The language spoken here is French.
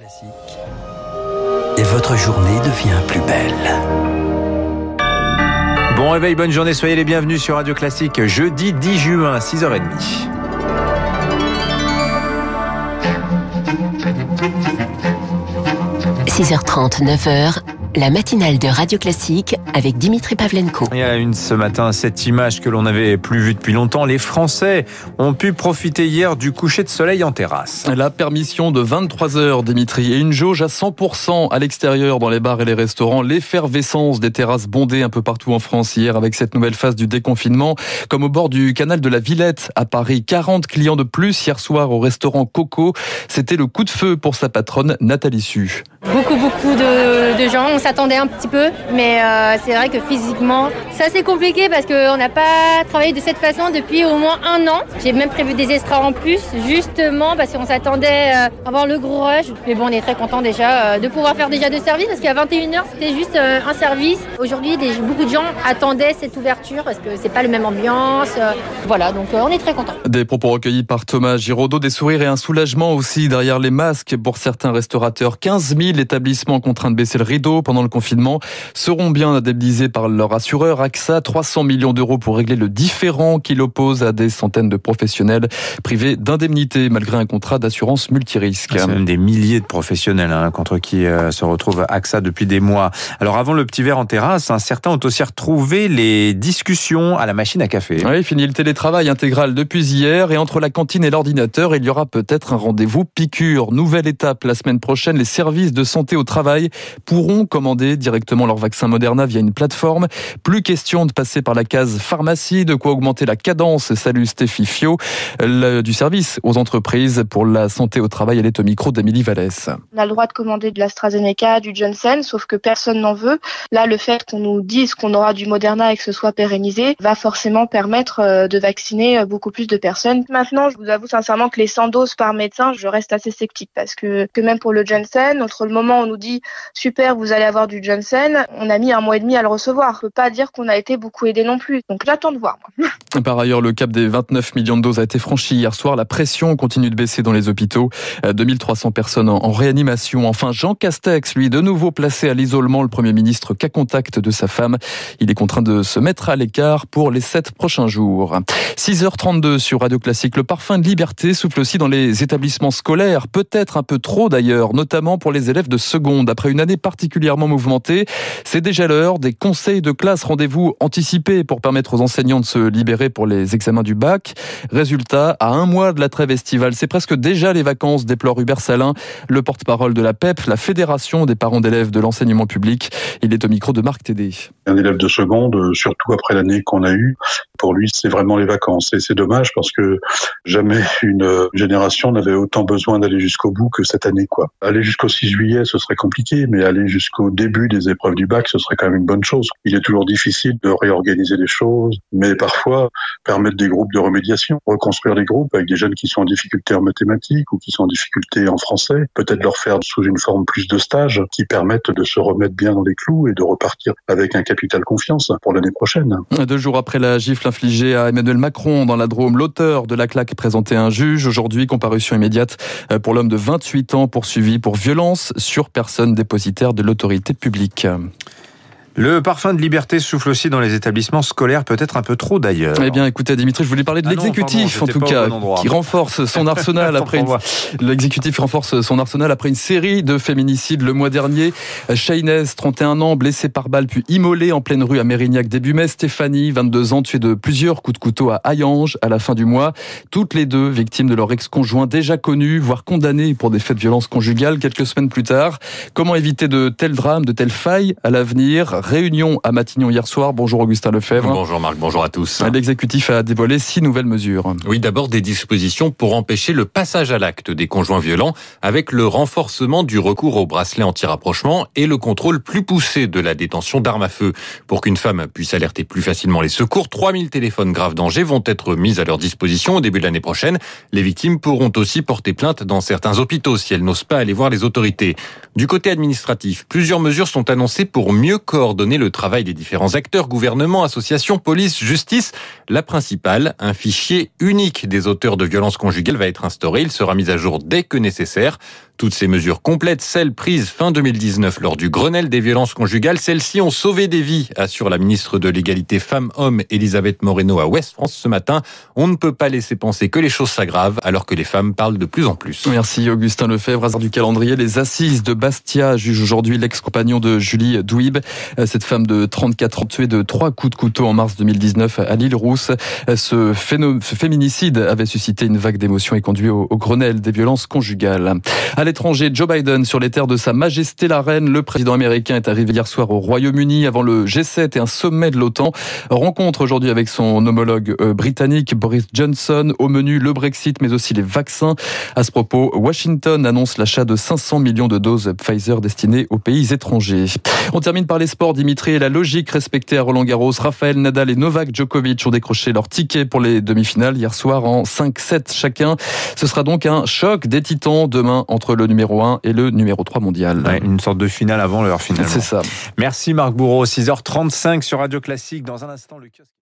Classique. Et votre journée devient plus belle. Bon réveil, bonne journée, soyez les bienvenus sur Radio Classique, jeudi 10 juin, 6h30. – 6h30, 9h, la matinale de Radio Classique avec Dimitri Pavlenko. Il y a une ce matin, cette image que l'on n'avait plus vue depuis longtemps. Les Français ont pu profiter hier du coucher de soleil en terrasse. La permission de 23 heures, Dimitri, et une jauge à 100% à l'extérieur dans les bars et les restaurants. L'effervescence des terrasses bondées un peu partout en France hier avec cette nouvelle phase du déconfinement. Comme au bord du canal de la Villette à Paris. 40 clients de plus hier soir au restaurant Coco. C'était le coup de feu pour sa patronne Nathalie Su. Beaucoup, beaucoup de, de gens s'attendait un petit peu, mais euh, c'est vrai que physiquement, c'est assez compliqué parce qu'on n'a pas travaillé de cette façon depuis au moins un an. J'ai même prévu des extras en plus, justement parce qu'on s'attendait euh, à avoir le gros rush. Mais bon, on est très content déjà euh, de pouvoir faire déjà deux services parce qu'à 21h, c'était juste un service. Aujourd'hui, beaucoup de gens attendaient cette ouverture parce que c'est pas le même ambiance. voilà, donc on est très content. Des propos recueillis par Thomas Giraudot, des sourires et un soulagement aussi derrière les masques pour certains restaurateurs. 15 000 établissements contraints de baisser le rideau pendant le confinement seront bien indemnisés par leur assureur AXA. 300 millions d'euros pour régler le différent qui l'oppose à des centaines de professionnels privés d'indemnité malgré un contrat d'assurance multirisque. C'est même des milliers de professionnels hein, contre qui euh, se retrouve AXA depuis des mois. Alors avant le petit verre en terrasse, hein, certains ont aussi retrouvé les discussions à la machine à café. Oui, fini le télétravail intégral depuis hier et entre la cantine et l'ordinateur, il y aura peut-être un rendez-vous piqûre. Nouvelle étape la semaine prochaine, les services de santé au travail pourront commander directement leur vaccin Moderna via une plateforme. Plus question de passer par la case pharmacie, de quoi augmenter la cadence. Salut Stéphie Fio, du service aux entreprises pour la santé au travail. Elle est au micro d'Amélie Vallès. On a le droit de commander de l'AstraZeneca, du Johnson, sauf que personne n'en veut. Là, le fait qu'on nous dise qu'on aura du Moderna et que ce soit pérennisé va forcément permettre euh, de vacciner euh, beaucoup plus de personnes. Maintenant, je vous avoue sincèrement que les 100 doses par médecin, je reste assez sceptique parce que, que même pour le Johnson, entre le moment où on nous dit super, vous allez avoir du Johnson, on a mis un mois et demi à le recevoir. On peut pas dire qu'on a été beaucoup aidé non plus. Donc j'attends de voir. Par ailleurs, le cap des 29 millions de doses a été franchi hier soir. La pression continue de baisser dans les hôpitaux. 2300 euh, personnes en réanimation. Enfin, Jean Castex, lui, de nouveau placé à l'isolement, le Premier ministre cas contact de sa femme. Il est contraint de se mettre à l'écart pour les sept prochains jours. 6h32 sur Radio Classique. Le parfum de liberté souffle aussi dans les établissements scolaires. Peut-être un peu trop d'ailleurs, notamment pour les élèves de seconde. Après une année particulièrement mouvementée, c'est déjà l'heure des conseils de classe. Rendez-vous anticipés pour permettre aux enseignants de se libérer pour les examens du bac. Résultat, à un mois de la trêve estivale, c'est presque déjà les vacances, déplore Hubert Salin, le porte-parole de la PEP, la Fédération des parents d'élèves de l'enseignement public. Il est au micro de Marc Tédé. Un élève de seconde, surtout après l'année qu'on a eue, pour lui, c'est vraiment les vacances. Et c'est dommage parce que jamais une génération n'avait autant besoin d'aller jusqu'au bout que cette année, quoi. Aller jusqu'au 6 juillet, ce serait compliqué, mais aller jusqu'au début des épreuves du bac, ce serait quand même une bonne chose. Il est toujours difficile de réorganiser les choses, mais parfois permettre des groupes de remédiation, reconstruire les groupes avec des jeunes qui sont en difficulté en mathématiques ou qui sont en difficulté en français, peut-être leur faire sous une forme plus de stage qui permettent de se remettre bien dans les clous et de repartir avec un capital confiance pour l'année prochaine. Deux jours après la gifle infligée à Emmanuel Macron dans la Drôme, l'auteur de la claque présenté un juge. Aujourd'hui, comparution immédiate pour l'homme de 28 ans poursuivi pour violence sur personne dépositaire de l'autorité publique. Le parfum de liberté souffle aussi dans les établissements scolaires, peut-être un peu trop d'ailleurs. Eh bien, écoutez, Dimitri, je voulais parler de ah l'exécutif, en tout cas, qui renforce son arsenal après une... l'exécutif renforce son arsenal après une série de féminicides le mois dernier. Shaynès, 31 ans, blessée par balle puis immolée en pleine rue à Mérignac début mai. Stéphanie, 22 ans, tuée de plusieurs coups de couteau à Hayange à la fin du mois. Toutes les deux victimes de leur ex-conjoint déjà connu, voire condamné pour des faits de violence conjugale quelques semaines plus tard. Comment éviter de tels drames, de telles failles à l'avenir? Réunion à Matignon hier soir. Bonjour Augustin Lefebvre. Bonjour Marc, bonjour à tous. L'exécutif a dévoilé six nouvelles mesures. Oui, d'abord des dispositions pour empêcher le passage à l'acte des conjoints violents avec le renforcement du recours au bracelet anti-rapprochement et le contrôle plus poussé de la détention d'armes à feu. Pour qu'une femme puisse alerter plus facilement les secours, 3000 téléphones graves danger vont être mis à leur disposition au début de l'année prochaine. Les victimes pourront aussi porter plainte dans certains hôpitaux si elles n'osent pas aller voir les autorités. Du côté administratif, plusieurs mesures sont annoncées pour mieux coordonner coordonner le travail des différents acteurs, gouvernement, associations, police, justice. La principale, un fichier unique des auteurs de violences conjugales va être instauré. Il sera mis à jour dès que nécessaire. Toutes ces mesures complètes, celles prises fin 2019 lors du Grenelle des violences conjugales, celles-ci ont sauvé des vies, assure la ministre de l'égalité femmes-hommes Elisabeth Moreno à Ouest France ce matin. On ne peut pas laisser penser que les choses s'aggravent alors que les femmes parlent de plus en plus. Merci Augustin Lefebvre, hasard du calendrier. Les assises de Bastia jugent aujourd'hui l'ex-compagnon de Julie Douib. Cette femme de 34 ans tuée de trois coups de couteau en mars 2019 à l'île Rousse. Ce, féminicide avait suscité une vague d'émotions et conduit au, Grenelle des violences conjugales. À l'étranger, Joe Biden sur les terres de Sa Majesté la Reine. Le président américain est arrivé hier soir au Royaume-Uni avant le G7 et un sommet de l'OTAN. Rencontre aujourd'hui avec son homologue euh, britannique Boris Johnson. Au menu, le Brexit, mais aussi les vaccins. À ce propos, Washington annonce l'achat de 500 millions de doses Pfizer destinées aux pays étrangers. On termine par les sports, Dimitri, et la logique respectée à Roland Garros. Raphaël Nadal et Novak Djokovic ont décroché leur ticket pour les demi-finales hier soir en 5-7 chacun. Ce sera donc un choc des titans demain entre le numéro 1 et le numéro 3 mondial. une sorte de finale avant l'heure finale. C'est ça. Merci Marc Bourreau, 6h35 sur Radio Classique. Dans un instant, le.